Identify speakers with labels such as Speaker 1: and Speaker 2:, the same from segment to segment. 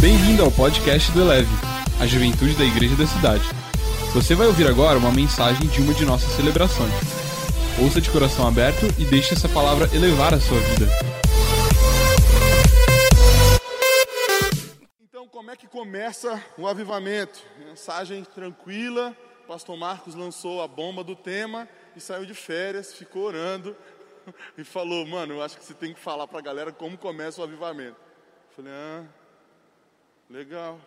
Speaker 1: Bem-vindo ao podcast do Eleve, a juventude da igreja da cidade. Você vai ouvir agora uma mensagem de uma de nossas celebrações. Ouça de coração aberto e deixe essa palavra elevar a sua vida.
Speaker 2: Então, como é que começa o avivamento? Mensagem tranquila. Pastor Marcos lançou a bomba do tema e saiu de férias, ficou orando e falou: Mano, eu acho que você tem que falar para a galera como começa o avivamento. Eu falei: Ah, legal.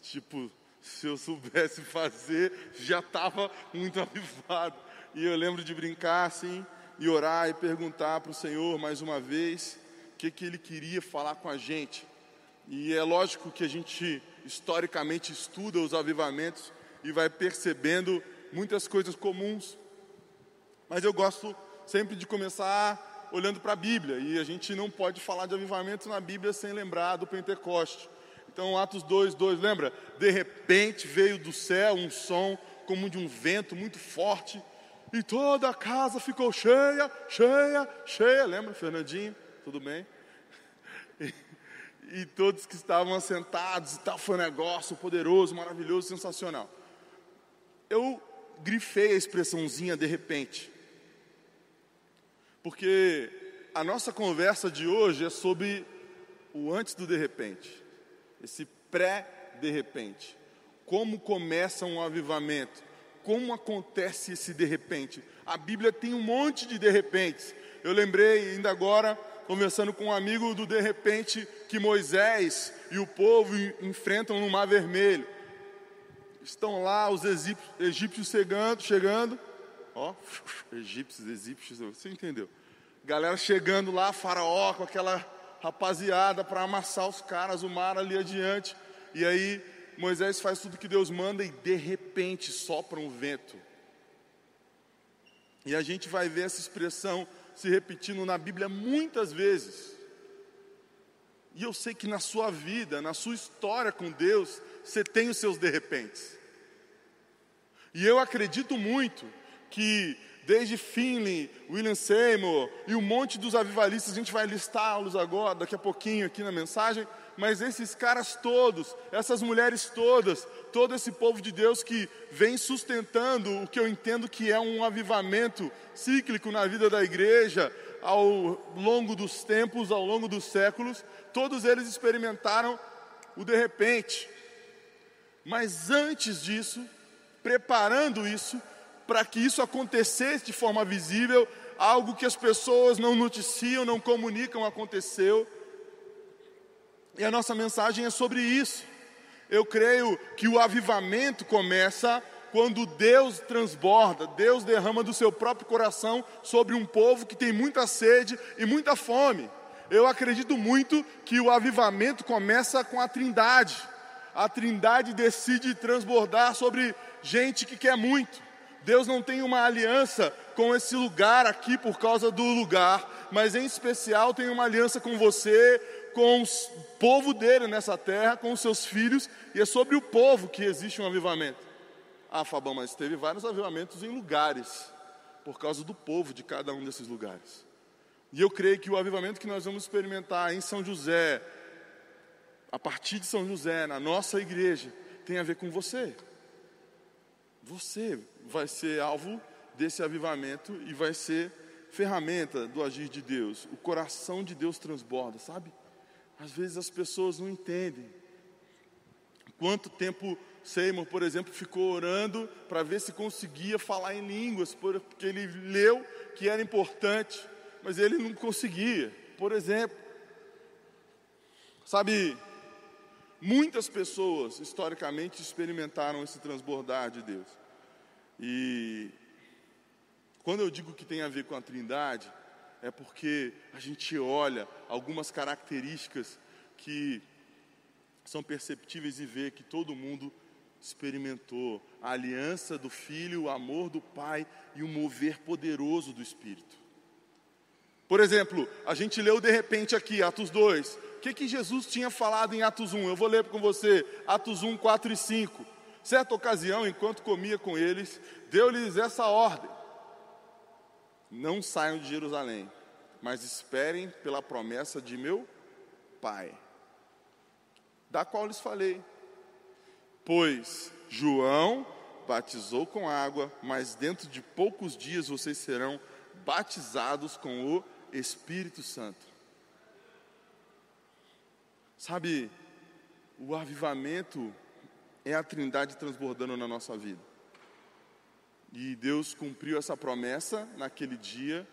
Speaker 2: Tipo, se eu soubesse fazer, já estava muito avivado. E eu lembro de brincar assim, e orar e perguntar para o Senhor mais uma vez o que, que Ele queria falar com a gente. E é lógico que a gente historicamente estuda os avivamentos e vai percebendo muitas coisas comuns. Mas eu gosto sempre de começar olhando para a Bíblia, e a gente não pode falar de avivamento na Bíblia sem lembrar do Pentecoste. Então, Atos 2, 2, lembra? De repente veio do céu um som como de um vento muito forte, e toda a casa ficou cheia, cheia, cheia. Lembra, Fernandinho? Tudo bem? E, e todos que estavam assentados e tal, foi um negócio poderoso, maravilhoso, sensacional. Eu grifei a expressãozinha de repente, porque a nossa conversa de hoje é sobre o antes do de repente, esse pré-de repente. Como começa um avivamento? Como acontece esse de repente? A Bíblia tem um monte de de repentes. Eu lembrei ainda agora, conversando com um amigo do de repente que Moisés e o povo enfrentam no Mar Vermelho. Estão lá os egípcios chegando, chegando. Ó, egípcios, egípcios, você entendeu? Galera chegando lá, faraó com aquela rapaziada para amassar os caras, o mar ali adiante. E aí Moisés faz tudo que Deus manda e de repente sopra um vento. E a gente vai ver essa expressão se repetindo na Bíblia muitas vezes. E eu sei que na sua vida, na sua história com Deus, você tem os seus de repentes. E eu acredito muito que desde Finley, William Seymour e um monte dos avivalistas, a gente vai listá-los agora, daqui a pouquinho aqui na mensagem, mas esses caras todos, essas mulheres todas, todo esse povo de Deus que vem sustentando o que eu entendo que é um avivamento cíclico na vida da igreja, ao longo dos tempos, ao longo dos séculos, todos eles experimentaram o de repente. Mas antes disso, preparando isso, para que isso acontecesse de forma visível, algo que as pessoas não noticiam, não comunicam, aconteceu. E a nossa mensagem é sobre isso. Eu creio que o avivamento começa quando Deus transborda, Deus derrama do seu próprio coração sobre um povo que tem muita sede e muita fome. Eu acredito muito que o avivamento começa com a Trindade. A Trindade decide transbordar sobre gente que quer muito. Deus não tem uma aliança com esse lugar aqui por causa do lugar, mas em especial tem uma aliança com você, com o povo dele nessa terra, com os seus filhos, e é sobre o povo que existe um avivamento. Ah, Fabão, mas teve vários avivamentos em lugares, por causa do povo de cada um desses lugares. E eu creio que o avivamento que nós vamos experimentar em São José, a partir de São José, na nossa igreja, tem a ver com você. Você vai ser alvo desse avivamento e vai ser ferramenta do agir de Deus. O coração de Deus transborda, sabe? Às vezes as pessoas não entendem. Quanto tempo Seymour, por exemplo, ficou orando para ver se conseguia falar em línguas, porque ele leu que era importante, mas ele não conseguia. Por exemplo, sabe, Muitas pessoas, historicamente, experimentaram esse transbordar de Deus. E quando eu digo que tem a ver com a Trindade, é porque a gente olha algumas características que são perceptíveis e vê que todo mundo experimentou a aliança do Filho, o amor do Pai e o mover poderoso do Espírito. Por exemplo, a gente leu de repente aqui, Atos 2, que, que Jesus tinha falado em Atos 1? Eu vou ler com você, Atos 1, 4 e 5. Certa ocasião, enquanto comia com eles, deu-lhes essa ordem: Não saiam de Jerusalém, mas esperem pela promessa de meu Pai, da qual lhes falei. Pois João batizou com água, mas dentro de poucos dias vocês serão batizados com o Espírito Santo. Sabe, o avivamento é a trindade transbordando na nossa vida. E Deus cumpriu essa promessa naquele dia,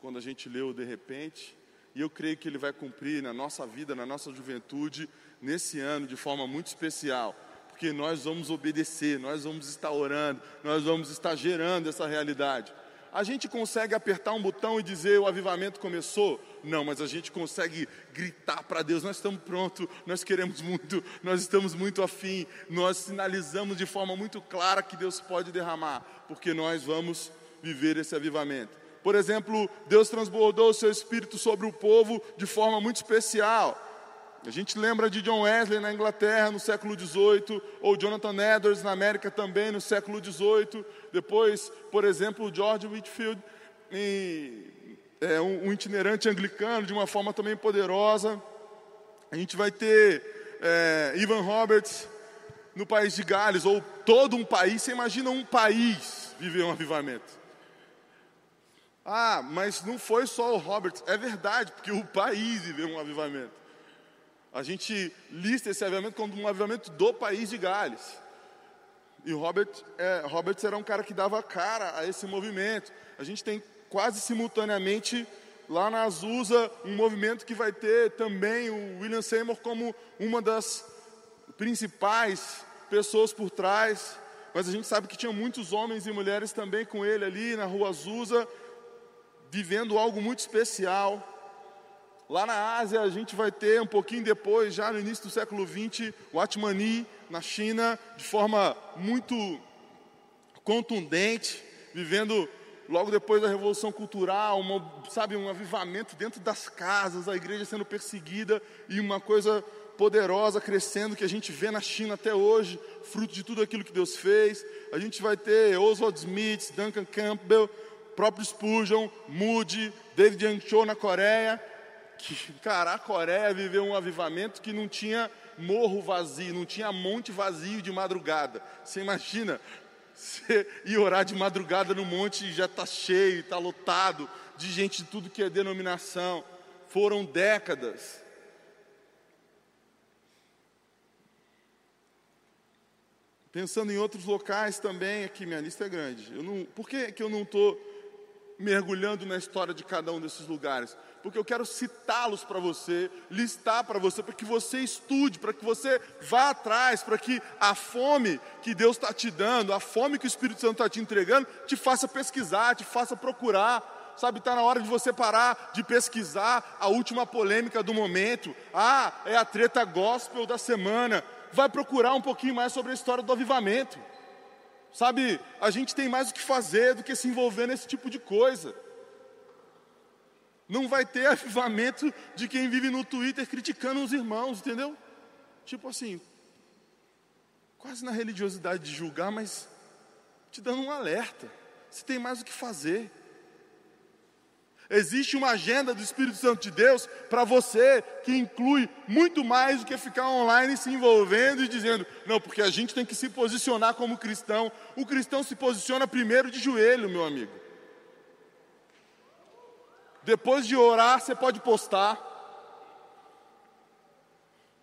Speaker 2: quando a gente leu de repente, e eu creio que Ele vai cumprir na nossa vida, na nossa juventude, nesse ano de forma muito especial, porque nós vamos obedecer, nós vamos estar orando, nós vamos estar gerando essa realidade. A gente consegue apertar um botão e dizer o avivamento começou? Não, mas a gente consegue gritar para Deus: nós estamos prontos, nós queremos muito, nós estamos muito afim, nós sinalizamos de forma muito clara que Deus pode derramar, porque nós vamos viver esse avivamento. Por exemplo, Deus transbordou o seu espírito sobre o povo de forma muito especial. A gente lembra de John Wesley na Inglaterra no século XVIII, ou Jonathan Edwards na América também no século XVIII. Depois, por exemplo, George Whitfield, é, um, um, itinerante anglicano de uma forma também poderosa. A gente vai ter é, Ivan Roberts no país de Gales, ou todo um país. Você imagina um país viver um avivamento. Ah, mas não foi só o Roberts. É verdade, porque o país viveu um avivamento. A gente lista esse avivamento como um avivamento do país de Gales. E Robert, é, Roberts era um cara que dava cara a esse movimento. A gente tem quase simultaneamente lá na Azusa um movimento que vai ter também o William Seymour como uma das principais pessoas por trás. Mas a gente sabe que tinha muitos homens e mulheres também com ele ali na rua Azusa, vivendo algo muito especial. Lá na Ásia, a gente vai ter um pouquinho depois, já no início do século XX, o Atmani, na China, de forma muito contundente, vivendo logo depois da Revolução Cultural, uma, sabe, um avivamento dentro das casas, a igreja sendo perseguida e uma coisa poderosa crescendo que a gente vê na China até hoje, fruto de tudo aquilo que Deus fez. A gente vai ter Oswald Smith, Duncan Campbell, próprio Spurgeon, Moody, David Yang Cho na Coreia, que, cara, a Coreia viveu um avivamento que não tinha morro vazio, não tinha monte vazio de madrugada. Você imagina, ir orar de madrugada no monte e já está cheio, está lotado de gente de tudo que é denominação. Foram décadas. Pensando em outros locais também, aqui minha lista é grande. Eu não, por que, que eu não estou mergulhando na história de cada um desses lugares? porque eu quero citá-los para você, listar para você, para que você estude, para que você vá atrás, para que a fome que Deus está te dando, a fome que o Espírito Santo está te entregando, te faça pesquisar, te faça procurar. Sabe, está na hora de você parar de pesquisar a última polêmica do momento. Ah, é a treta gospel da semana. Vai procurar um pouquinho mais sobre a história do avivamento. Sabe, a gente tem mais o que fazer do que se envolver nesse tipo de coisa. Não vai ter avivamento de quem vive no Twitter criticando os irmãos, entendeu? Tipo assim, quase na religiosidade de julgar, mas te dando um alerta. Você tem mais o que fazer. Existe uma agenda do Espírito Santo de Deus para você que inclui muito mais do que ficar online se envolvendo e dizendo, não, porque a gente tem que se posicionar como cristão. O cristão se posiciona primeiro de joelho, meu amigo. Depois de orar, você pode postar.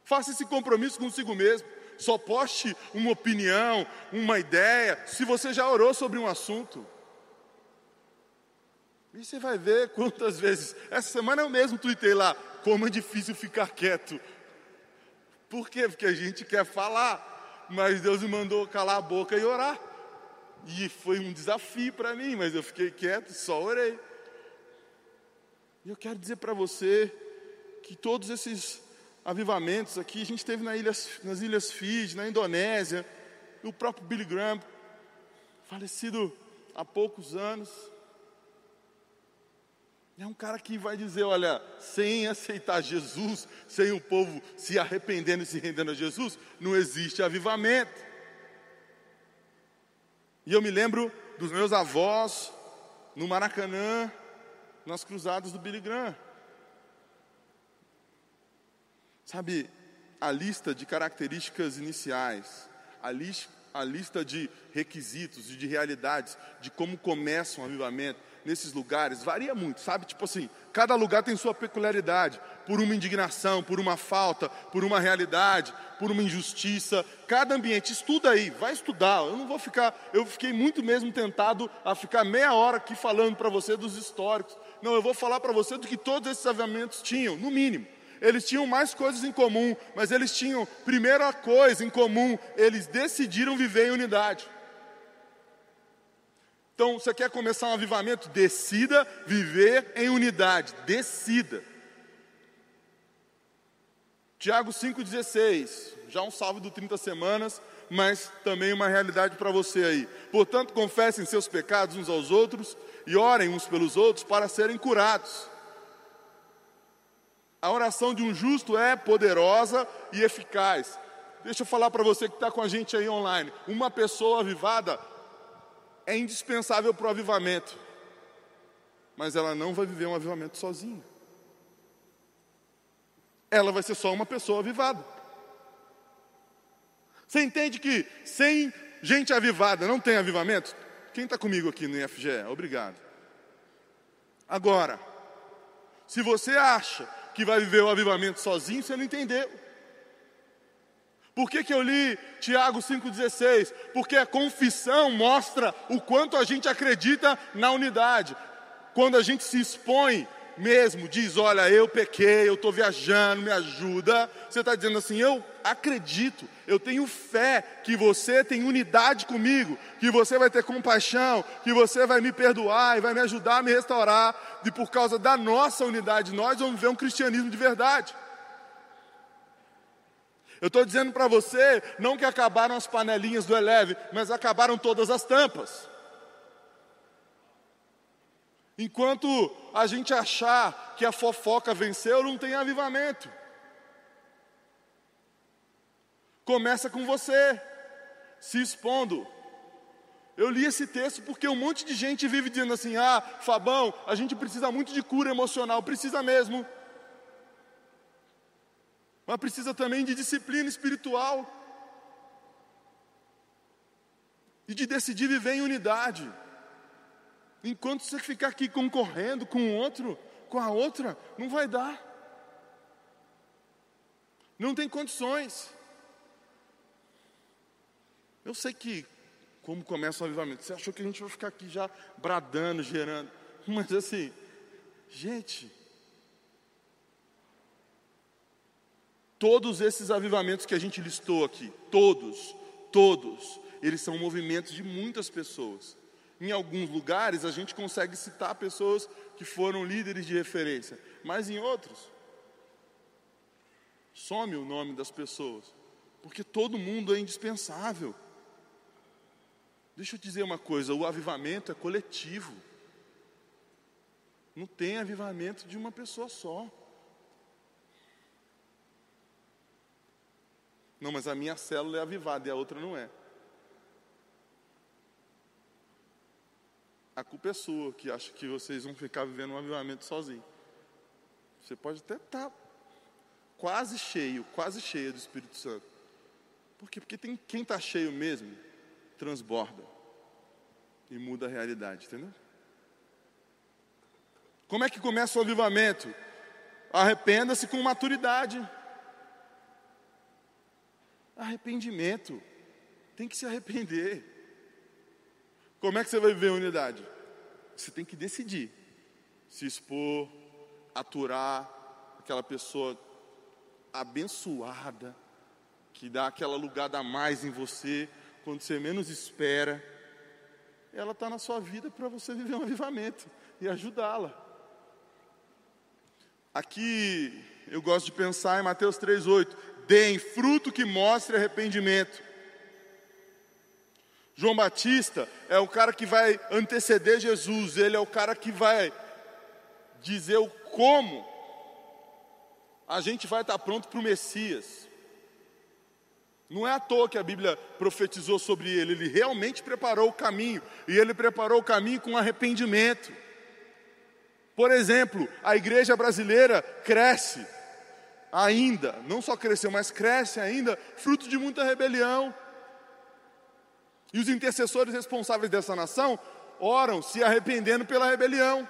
Speaker 2: Faça esse compromisso consigo mesmo. Só poste uma opinião, uma ideia, se você já orou sobre um assunto. E você vai ver quantas vezes. Essa semana eu mesmo tuitei lá, como é difícil ficar quieto. Por quê? Porque a gente quer falar, mas Deus me mandou calar a boca e orar. E foi um desafio para mim, mas eu fiquei quieto, só orei. E eu quero dizer para você que todos esses avivamentos aqui, a gente teve na ilhas, nas Ilhas Fiji, na Indonésia, o próprio Billy Graham, falecido há poucos anos. É um cara que vai dizer: olha, sem aceitar Jesus, sem o povo se arrependendo e se rendendo a Jesus, não existe avivamento. E eu me lembro dos meus avós no Maracanã, nas cruzadas do Billy Graham. Sabe, a lista de características iniciais, a, li a lista de requisitos e de realidades de como começa um avivamento nesses lugares varia muito, sabe? Tipo assim, cada lugar tem sua peculiaridade, por uma indignação, por uma falta, por uma realidade, por uma injustiça. Cada ambiente, estuda aí, vai estudar. Eu não vou ficar, eu fiquei muito mesmo tentado a ficar meia hora aqui falando para você dos históricos. Não, eu vou falar para você do que todos esses avivamentos tinham, no mínimo. Eles tinham mais coisas em comum, mas eles tinham, primeira coisa em comum, eles decidiram viver em unidade. Então, você quer começar um avivamento? Decida viver em unidade. Decida. Tiago 5,16. Já um salve do 30 semanas, mas também uma realidade para você aí. Portanto, confessem seus pecados uns aos outros e orem uns pelos outros para serem curados. A oração de um justo é poderosa e eficaz. Deixa eu falar para você que está com a gente aí online. Uma pessoa avivada é indispensável para o avivamento, mas ela não vai viver um avivamento sozinha. Ela vai ser só uma pessoa avivada. Você entende que sem gente avivada não tem avivamento? Quem está comigo aqui no IFGE? Obrigado. Agora, se você acha que vai viver o avivamento sozinho, você não entendeu. Por que, que eu li Tiago 5,16? Porque a confissão mostra o quanto a gente acredita na unidade. Quando a gente se expõe mesmo, diz: Olha, eu pequei, eu estou viajando, me ajuda. Você está dizendo assim: Eu acredito, eu tenho fé que você tem unidade comigo, que você vai ter compaixão, que você vai me perdoar e vai me ajudar a me restaurar. E por causa da nossa unidade, nós vamos ver um cristianismo de verdade. Eu estou dizendo para você, não que acabaram as panelinhas do Eleve, mas acabaram todas as tampas. Enquanto a gente achar que a fofoca venceu, não tem avivamento. Começa com você, se expondo. Eu li esse texto porque um monte de gente vive dizendo assim: ah, Fabão, a gente precisa muito de cura emocional, precisa mesmo mas precisa também de disciplina espiritual e de decidir viver em unidade. Enquanto você ficar aqui concorrendo com o outro, com a outra, não vai dar. Não tem condições. Eu sei que, como começa o avivamento, você achou que a gente vai ficar aqui já bradando, gerando. Mas assim, gente, Todos esses avivamentos que a gente listou aqui, todos, todos, eles são movimentos de muitas pessoas. Em alguns lugares a gente consegue citar pessoas que foram líderes de referência, mas em outros some o nome das pessoas, porque todo mundo é indispensável. Deixa eu dizer uma coisa: o avivamento é coletivo, não tem avivamento de uma pessoa só. Não, mas a minha célula é avivada e a outra não é. A culpa é sua, que acha que vocês vão ficar vivendo um avivamento sozinho. Você pode até estar tá quase cheio, quase cheio do Espírito Santo. Por quê? Porque tem, quem está cheio mesmo, transborda e muda a realidade, entendeu? Como é que começa o avivamento? Arrependa-se com maturidade. Arrependimento. Tem que se arrepender. Como é que você vai viver unidade? Você tem que decidir. Se expor, aturar aquela pessoa abençoada, que dá aquela lugada a mais em você, quando você menos espera. Ela está na sua vida para você viver um avivamento e ajudá-la. Aqui eu gosto de pensar em Mateus 3,8: deem fruto que mostre arrependimento. João Batista é o cara que vai anteceder Jesus, ele é o cara que vai dizer o como a gente vai estar pronto para o Messias. Não é à toa que a Bíblia profetizou sobre ele, ele realmente preparou o caminho, e ele preparou o caminho com arrependimento. Por exemplo, a igreja brasileira cresce, ainda, não só cresceu, mas cresce ainda, fruto de muita rebelião. E os intercessores responsáveis dessa nação oram se arrependendo pela rebelião.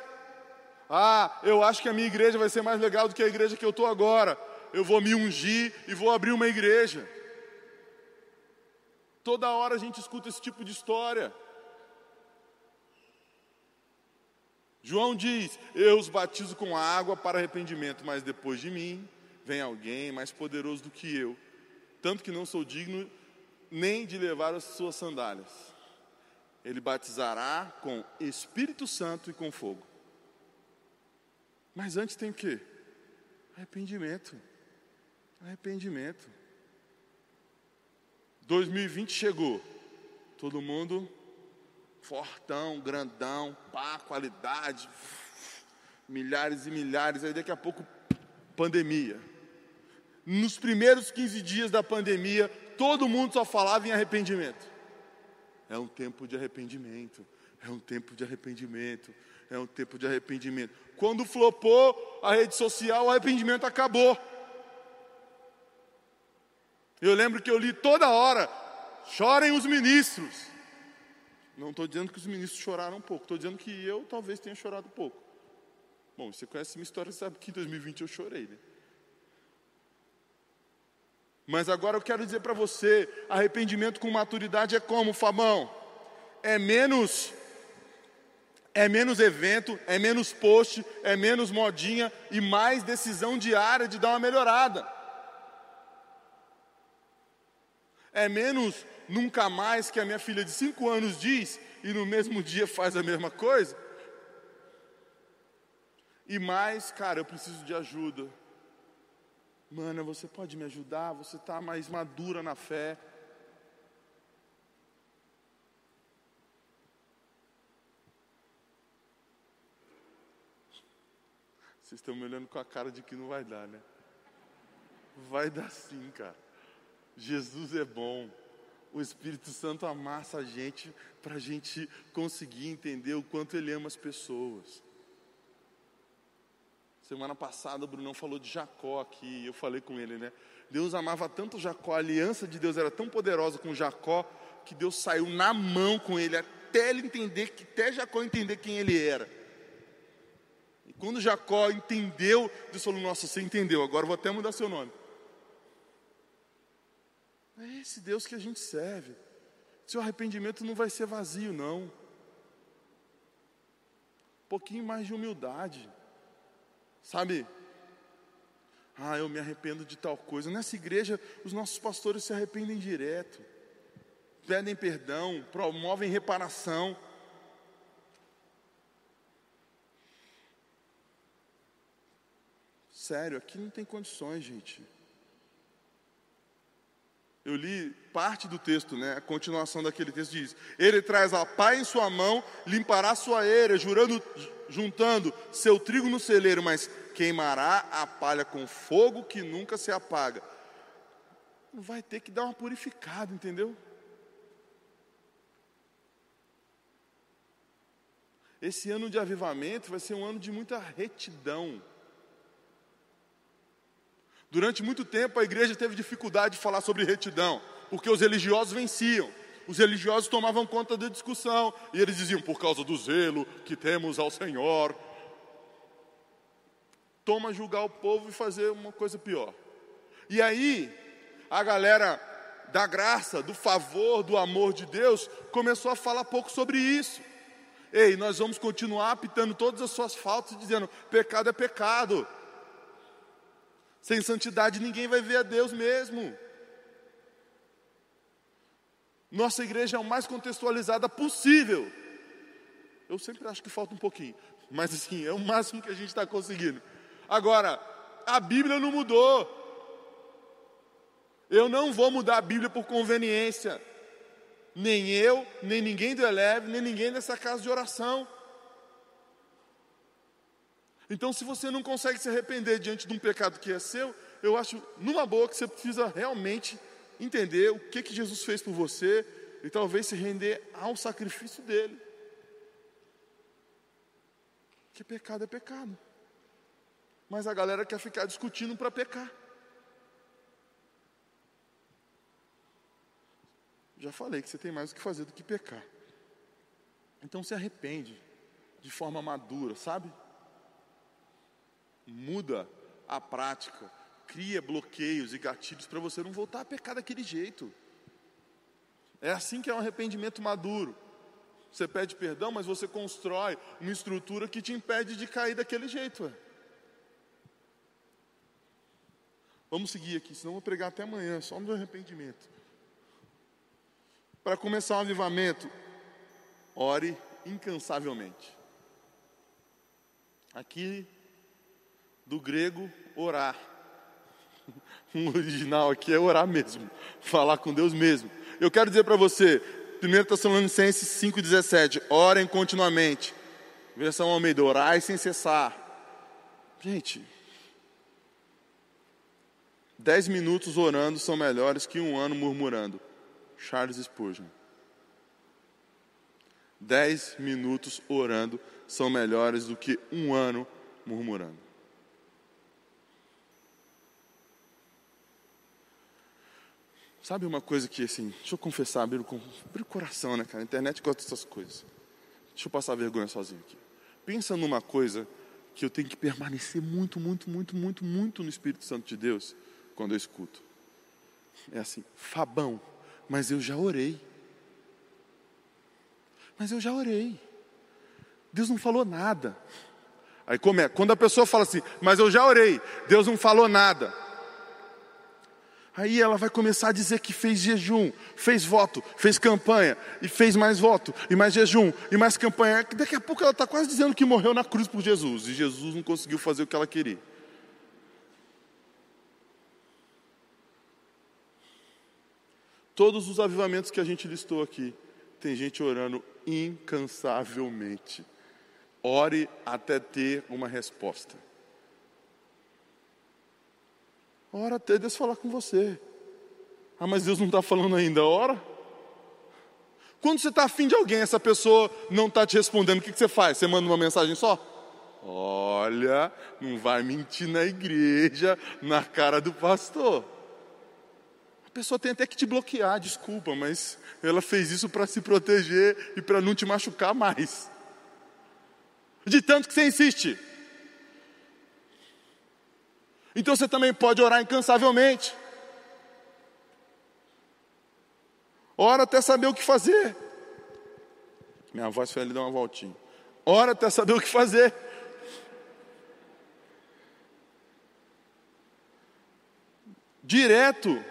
Speaker 2: Ah, eu acho que a minha igreja vai ser mais legal do que a igreja que eu estou agora. Eu vou me ungir e vou abrir uma igreja. Toda hora a gente escuta esse tipo de história. João diz: Eu os batizo com água para arrependimento, mas depois de mim vem alguém mais poderoso do que eu, tanto que não sou digno nem de levar as suas sandálias. Ele batizará com Espírito Santo e com fogo. Mas antes tem o quê? Arrependimento. Arrependimento. 2020 chegou. Todo mundo fortão, grandão, pá, qualidade, milhares e milhares. Aí daqui a pouco, pandemia. Nos primeiros 15 dias da pandemia, todo mundo só falava em arrependimento. É um tempo de arrependimento. É um tempo de arrependimento. É um tempo de arrependimento. Quando flopou a rede social, o arrependimento acabou. Eu lembro que eu li toda hora: chorem os ministros. Não estou dizendo que os ministros choraram um pouco, estou dizendo que eu talvez tenha chorado um pouco. Bom, você conhece minha história, sabe que em 2020 eu chorei, né? Mas agora eu quero dizer para você: arrependimento com maturidade é como, Fabão? É menos é menos evento, é menos post, é menos modinha e mais decisão diária de dar uma melhorada. É menos nunca mais que a minha filha de cinco anos diz e no mesmo dia faz a mesma coisa. E mais, cara, eu preciso de ajuda. Mana, você pode me ajudar? Você está mais madura na fé. Vocês estão me olhando com a cara de que não vai dar, né? Vai dar sim, cara. Jesus é bom. O Espírito Santo amassa a gente para a gente conseguir entender o quanto Ele ama as pessoas. Semana passada o Brunão falou de Jacó aqui, eu falei com ele, né? Deus amava tanto Jacó, a aliança de Deus era tão poderosa com Jacó, que Deus saiu na mão com ele, até ele entender, até Jacó entender quem ele era. Quando Jacó entendeu, Deus falou: Nossa, você entendeu, agora vou até mudar seu nome. É esse Deus que a gente serve. Seu arrependimento não vai ser vazio, não. Um pouquinho mais de humildade. Sabe? Ah, eu me arrependo de tal coisa. Nessa igreja, os nossos pastores se arrependem direto. Pedem perdão, promovem reparação. Sério, aqui não tem condições, gente. Eu li parte do texto, né? A continuação daquele texto diz: Ele traz a pá em sua mão, limpará sua eira, jurando, juntando seu trigo no celeiro, mas queimará a palha com fogo que nunca se apaga. Vai ter que dar uma purificada, entendeu? Esse ano de avivamento vai ser um ano de muita retidão. Durante muito tempo a igreja teve dificuldade de falar sobre retidão, porque os religiosos venciam. Os religiosos tomavam conta da discussão e eles diziam: por causa do zelo que temos ao Senhor. Toma julgar o povo e fazer uma coisa pior. E aí, a galera da graça, do favor, do amor de Deus começou a falar pouco sobre isso. Ei, nós vamos continuar apitando todas as suas faltas, dizendo: pecado é pecado. Sem santidade ninguém vai ver a Deus mesmo. Nossa igreja é o mais contextualizada possível. Eu sempre acho que falta um pouquinho, mas assim, é o máximo que a gente está conseguindo. Agora, a Bíblia não mudou. Eu não vou mudar a Bíblia por conveniência. Nem eu, nem ninguém do Eleve, nem ninguém dessa casa de oração. Então, se você não consegue se arrepender diante de um pecado que é seu, eu acho numa boa que você precisa realmente entender o que, que Jesus fez por você e talvez se render ao sacrifício dele. Que pecado é pecado. Mas a galera quer ficar discutindo para pecar. Já falei que você tem mais o que fazer do que pecar. Então se arrepende de forma madura, sabe? Muda a prática, cria bloqueios e gatilhos para você não voltar a pecar daquele jeito. É assim que é um arrependimento maduro. Você pede perdão, mas você constrói uma estrutura que te impede de cair daquele jeito. Vamos seguir aqui, senão eu vou pregar até amanhã, só no arrependimento. Para começar um avivamento, ore incansavelmente. Aqui, do grego, orar. O original aqui é orar mesmo, falar com Deus mesmo. Eu quero dizer para você, 1 Tessalonicenses 5,17, orem continuamente. Versão Almeida, orai sem cessar. Gente, dez minutos orando são melhores que um ano murmurando. Charles Spurgeon. Dez minutos orando são melhores do que um ano murmurando. Sabe uma coisa que, assim, deixa eu confessar, abrir o, abrir o coração, né, cara? A internet gosta dessas coisas. Deixa eu passar vergonha sozinho aqui. Pensa numa coisa que eu tenho que permanecer muito, muito, muito, muito, muito no Espírito Santo de Deus quando eu escuto. É assim, Fabão, mas eu já orei. Mas eu já orei. Deus não falou nada. Aí como é? Quando a pessoa fala assim, mas eu já orei, Deus não falou nada. Aí ela vai começar a dizer que fez jejum, fez voto, fez campanha, e fez mais voto, e mais jejum, e mais campanha. Daqui a pouco ela está quase dizendo que morreu na cruz por Jesus, e Jesus não conseguiu fazer o que ela queria. Todos os avivamentos que a gente listou aqui, tem gente orando incansavelmente. Ore até ter uma resposta. Ora até Deus falar com você. Ah, mas Deus não está falando ainda. Ora. Quando você está afim de alguém, essa pessoa não está te respondendo, o que, que você faz? Você manda uma mensagem só? Olha, não vai mentir na igreja, na cara do pastor. A pessoa tem até que te bloquear, desculpa, mas ela fez isso para se proteger e para não te machucar mais. De tanto que você insiste. Então você também pode orar incansavelmente. Ora até saber o que fazer. Minha voz foi ali dar uma voltinha. Ora até saber o que fazer. Direto.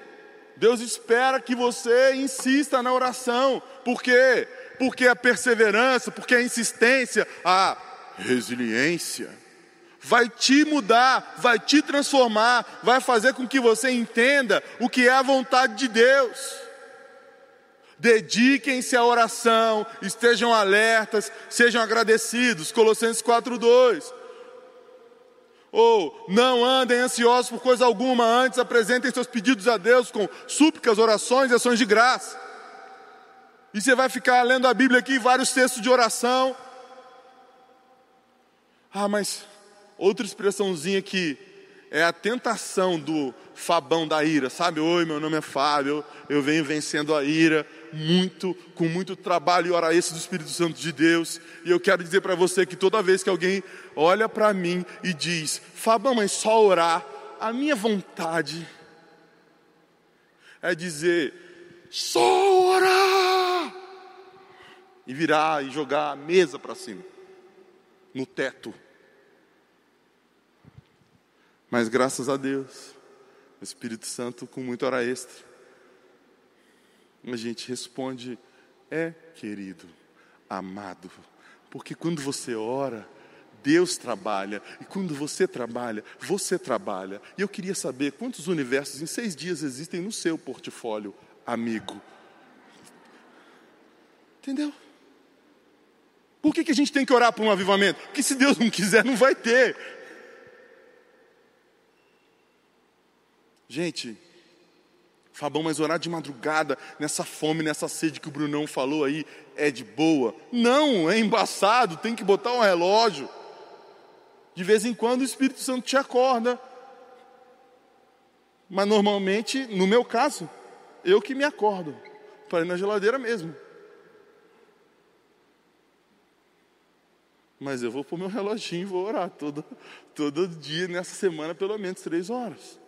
Speaker 2: Deus espera que você insista na oração. Por quê? Porque a perseverança, porque a insistência, a resiliência vai te mudar, vai te transformar, vai fazer com que você entenda o que é a vontade de Deus. Dediquem-se à oração, estejam alertas, sejam agradecidos. Colossenses 4:2. Ou não andem ansiosos por coisa alguma, antes apresentem seus pedidos a Deus com súplicas, orações e ações de graça. E você vai ficar lendo a Bíblia aqui, vários textos de oração. Ah, mas Outra expressãozinha que é a tentação do Fabão da ira, sabe? Oi, meu nome é Fábio, eu venho vencendo a ira muito, com muito trabalho e hora do Espírito Santo de Deus. E eu quero dizer para você que toda vez que alguém olha para mim e diz, Fabão, mas só orar, a minha vontade é dizer, só orar! E virar e jogar a mesa para cima, no teto. Mas graças a Deus, o Espírito Santo com muita hora extra, a gente responde: é querido, amado, porque quando você ora, Deus trabalha, e quando você trabalha, você trabalha. E eu queria saber quantos universos em seis dias existem no seu portfólio, amigo. Entendeu? Por que, que a gente tem que orar por um avivamento? Porque se Deus não quiser, não vai ter. Gente, Fabão, mas orar de madrugada, nessa fome, nessa sede que o Brunão falou aí, é de boa? Não, é embaçado, tem que botar um relógio. De vez em quando o Espírito Santo te acorda. Mas normalmente, no meu caso, eu que me acordo. para ir na geladeira mesmo. Mas eu vou pôr meu reloginho e vou orar todo, todo dia, nessa semana, pelo menos três horas.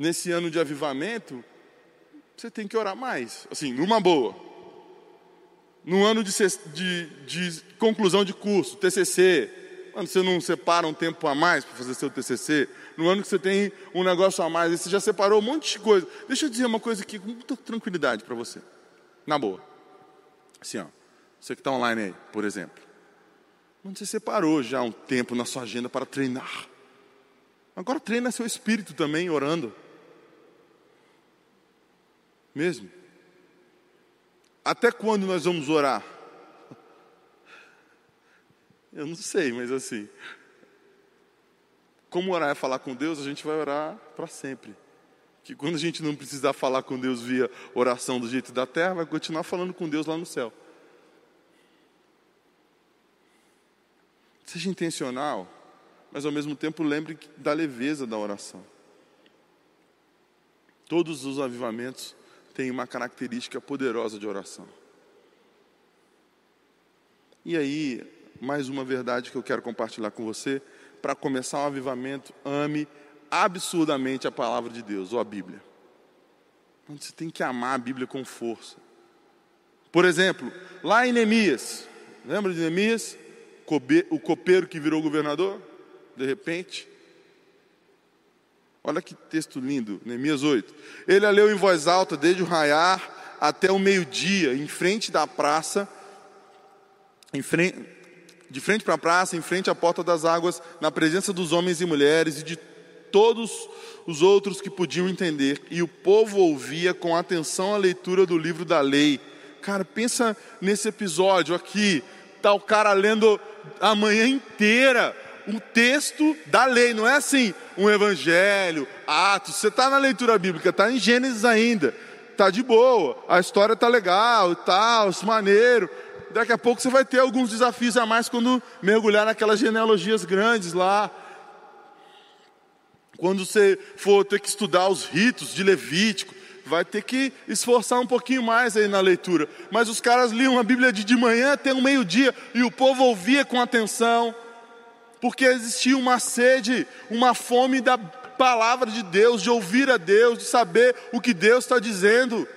Speaker 2: Nesse ano de avivamento, você tem que orar mais. Assim, numa boa. No ano de, de, de conclusão de curso, TCC, quando você não separa um tempo a mais para fazer seu TCC, no ano que você tem um negócio a mais, você já separou um monte de coisa. Deixa eu dizer uma coisa aqui com muita tranquilidade para você. Na boa. Assim, ó. Você que está online aí, por exemplo. Quando você separou já um tempo na sua agenda para treinar. Agora treina seu espírito também, orando. Mesmo. Até quando nós vamos orar? Eu não sei, mas assim, como orar é falar com Deus, a gente vai orar para sempre. Que quando a gente não precisar falar com Deus via oração do jeito da terra, vai continuar falando com Deus lá no céu. Seja intencional, mas ao mesmo tempo lembre da leveza da oração. Todos os avivamentos têm uma característica poderosa de oração. E aí, mais uma verdade que eu quero compartilhar com você. Para começar um avivamento, ame absurdamente a palavra de Deus, ou a Bíblia. Você tem que amar a Bíblia com força. Por exemplo, lá em Neemias, lembra de Neemias? O copeiro que virou governador? De repente. Olha que texto lindo, Neemias 8. Ele a leu em voz alta desde o raiar até o meio-dia, em frente da praça, frente, de frente para a praça, em frente à porta das águas, na presença dos homens e mulheres e de todos os outros que podiam entender. E o povo ouvia com atenção a leitura do livro da lei. Cara, pensa nesse episódio aqui. Tá o cara lendo a manhã inteira o texto da lei, não é assim, um evangelho, Atos. Você está na leitura bíblica, está em Gênesis ainda, tá de boa, a história tá legal tal, maneiro daqui a pouco você vai ter alguns desafios a mais quando mergulhar naquelas genealogias grandes lá. Quando você for ter que estudar os ritos de Levítico, vai ter que esforçar um pouquinho mais aí na leitura. Mas os caras liam a Bíblia de, de manhã até o meio-dia e o povo ouvia com atenção, porque existia uma sede, uma fome da palavra de Deus, de ouvir a Deus, de saber o que Deus está dizendo.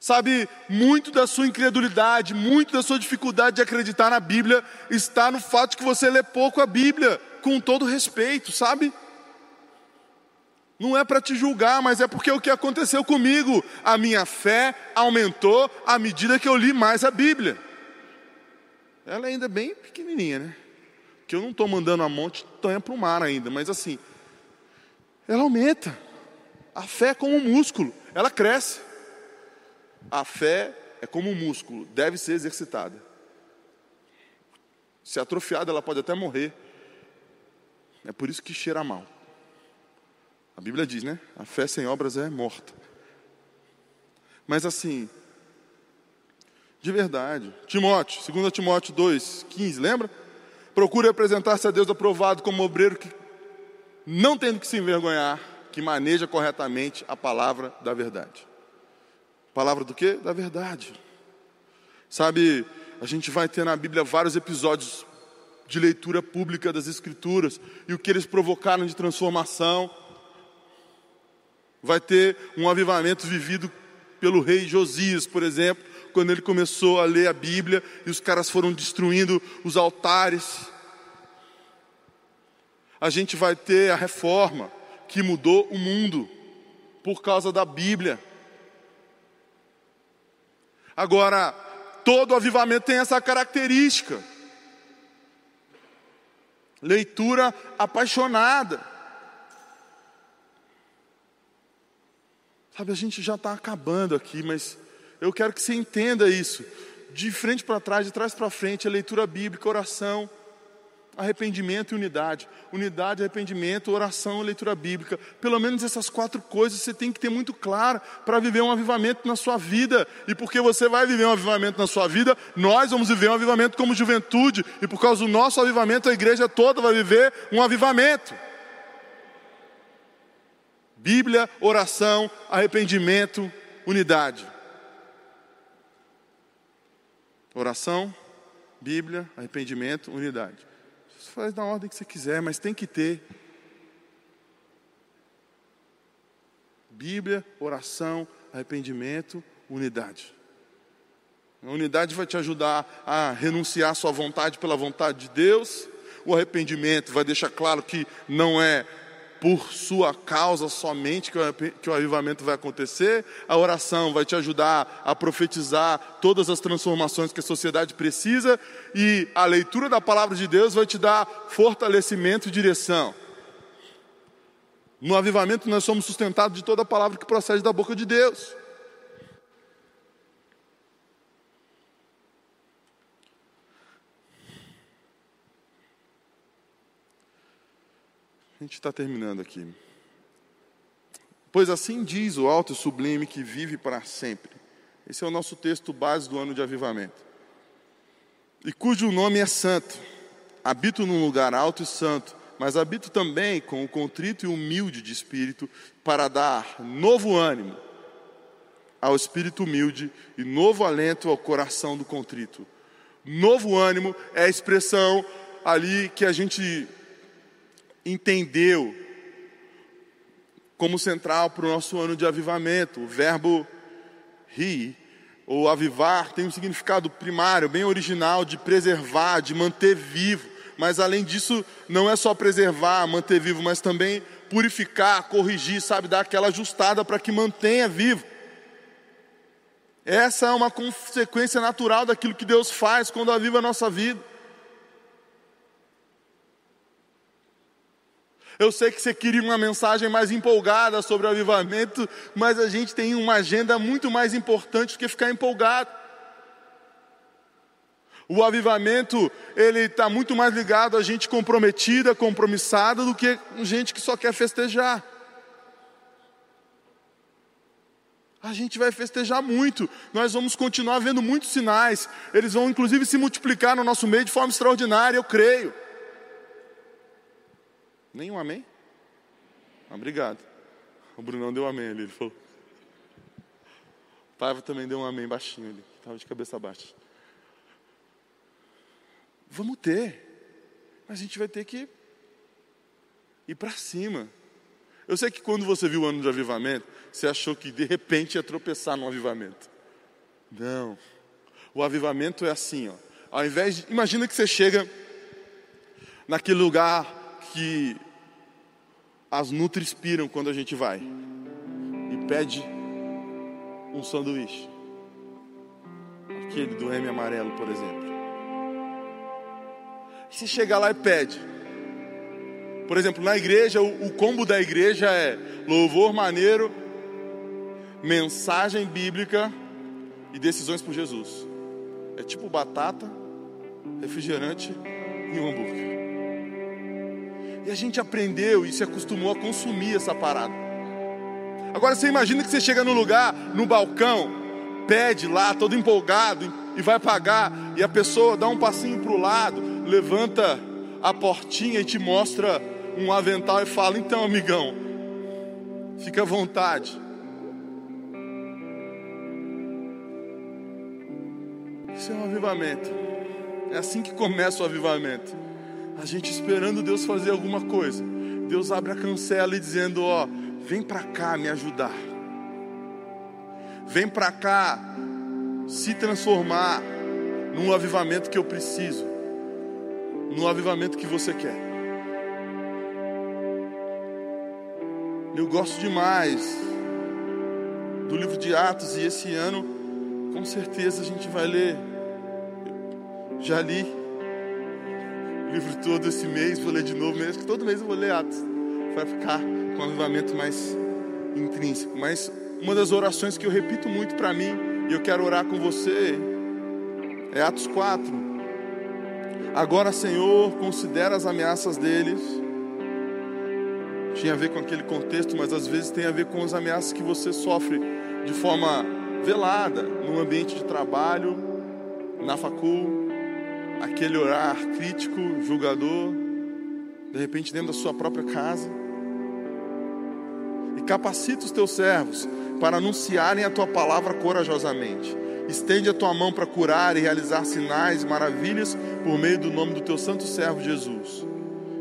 Speaker 2: Sabe, muito da sua incredulidade, muito da sua dificuldade de acreditar na Bíblia está no fato de que você lê pouco a Bíblia, com todo respeito, sabe? Não é para te julgar, mas é porque o que aconteceu comigo. A minha fé aumentou à medida que eu li mais a Bíblia. Ela ainda é bem pequenininha, né? Que eu não estou mandando a monte tonha para o mar ainda, mas assim, ela aumenta. A fé é como um músculo, ela cresce. A fé é como um músculo, deve ser exercitada. Se atrofiada, ela pode até morrer. É por isso que cheira mal. A Bíblia diz, né? A fé sem obras é morta. Mas assim, de verdade, Timóteo, 2 Timóteo 2, 15, lembra? Procure apresentar-se a Deus aprovado como obreiro que, não tendo que se envergonhar, que maneja corretamente a palavra da verdade. Palavra do quê? Da verdade. Sabe, a gente vai ter na Bíblia vários episódios de leitura pública das Escrituras e o que eles provocaram de transformação. Vai ter um avivamento vivido pelo rei Josias, por exemplo, quando ele começou a ler a Bíblia e os caras foram destruindo os altares. A gente vai ter a reforma que mudou o mundo por causa da Bíblia. Agora, todo avivamento tem essa característica. Leitura apaixonada. Sabe, a gente já está acabando aqui, mas eu quero que você entenda isso. De frente para trás, de trás para frente, a leitura bíblica, oração arrependimento e unidade. Unidade, arrependimento, oração leitura bíblica. Pelo menos essas quatro coisas você tem que ter muito claro para viver um avivamento na sua vida. E porque você vai viver um avivamento na sua vida, nós vamos viver um avivamento como juventude. E por causa do nosso avivamento, a igreja toda vai viver um avivamento. Bíblia, oração, arrependimento unidade. Oração, Bíblia, arrependimento, unidade. Você faz na ordem que você quiser, mas tem que ter. Bíblia, oração, arrependimento, unidade. A unidade vai te ajudar a renunciar à sua vontade pela vontade de Deus. O arrependimento vai deixar claro que não é por sua causa somente que o, avivamento vai acontecer. A oração vai te ajudar a profetizar todas as transformações que a sociedade precisa. E a leitura da palavra de Deus vai te dar fortalecimento e direção. No avivamento, nós somos sustentados de toda a palavra que procede da boca de Deus. A gente está terminando aqui. Pois assim diz o alto e sublime que vive para sempre. Esse é o nosso texto base do ano de avivamento. E cujo nome é santo. Habito num lugar alto e santo, mas habito também com o contrito e humilde de espírito, para dar novo ânimo ao espírito humilde e novo alento ao coração do contrito. Novo ânimo é a expressão ali que a gente entendeu como central para o nosso ano de avivamento. O verbo ri, ou avivar, tem um significado primário, bem original, de preservar, de manter vivo. Mas além disso, não é só preservar, manter vivo, mas também purificar, corrigir, sabe, dar aquela ajustada para que mantenha vivo. Essa é uma consequência natural daquilo que Deus faz quando aviva a nossa vida. Eu sei que você queria uma mensagem mais empolgada sobre o avivamento, mas a gente tem uma agenda muito mais importante do que ficar empolgado. O avivamento, ele está muito mais ligado a gente comprometida, compromissada, do que gente que só quer festejar. A gente vai festejar muito, nós vamos continuar vendo muitos sinais, eles vão inclusive se multiplicar no nosso meio de forma extraordinária, eu creio. Nenhum amém? Obrigado. O Brunão deu um amém ali, ele falou. O Paiva também deu um amém baixinho ali, estava de cabeça baixa. Vamos ter, mas a gente vai ter que ir para cima. Eu sei que quando você viu o ano de avivamento, você achou que de repente ia tropeçar no avivamento. Não. O avivamento é assim, ó. Ao invés de, imagina que você chega naquele lugar que as nutris piram quando a gente vai e pede um sanduíche. Aquele do M amarelo, por exemplo. E se chegar lá e pede. Por exemplo, na igreja, o, o combo da igreja é louvor maneiro, mensagem bíblica e decisões por Jesus. É tipo batata, refrigerante e um hambúrguer. E a gente aprendeu e se acostumou a consumir essa parada. Agora você imagina que você chega no lugar, no balcão, pede lá, todo empolgado, e vai pagar, e a pessoa dá um passinho para o lado, levanta a portinha e te mostra um avental e fala: Então, amigão, fica à vontade. Isso é um avivamento. É assim que começa o avivamento a gente esperando Deus fazer alguma coisa. Deus abre a cancela e dizendo: Ó, vem para cá me ajudar. Vem para cá se transformar num avivamento que eu preciso, num avivamento que você quer. Eu gosto demais do livro de Atos e esse ano, com certeza, a gente vai ler. Já li livro todo esse mês, vou ler de novo mesmo, que todo mês eu vou ler Atos. Vai ficar com um avivamento mais intrínseco. Mas uma das orações que eu repito muito para mim, e eu quero orar com você, é Atos 4. Agora, Senhor, considera as ameaças deles. Tinha a ver com aquele contexto, mas às vezes tem a ver com as ameaças que você sofre de forma velada, no ambiente de trabalho, na facul, aquele olhar crítico, julgador, de repente dentro da sua própria casa. e capacita os teus servos para anunciarem a tua palavra corajosamente. Estende a tua mão para curar e realizar sinais e maravilhas por meio do nome do teu santo servo Jesus.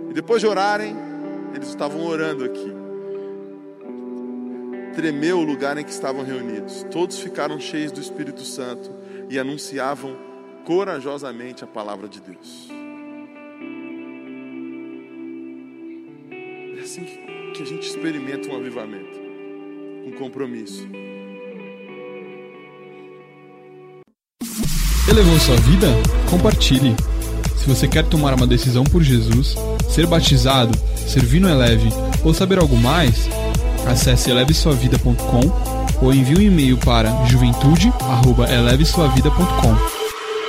Speaker 2: E depois de orarem, eles estavam orando aqui. Tremeu o lugar em que estavam reunidos. Todos ficaram cheios do Espírito Santo e anunciavam corajosamente a palavra de Deus. É assim que a gente experimenta um avivamento, um compromisso.
Speaker 1: Elevou sua vida? Compartilhe. Se você quer tomar uma decisão por Jesus, ser batizado, servir no Eleve ou saber algo mais, acesse elevesuavida.com ou envie um e-mail para juventude@elevesuavida.com.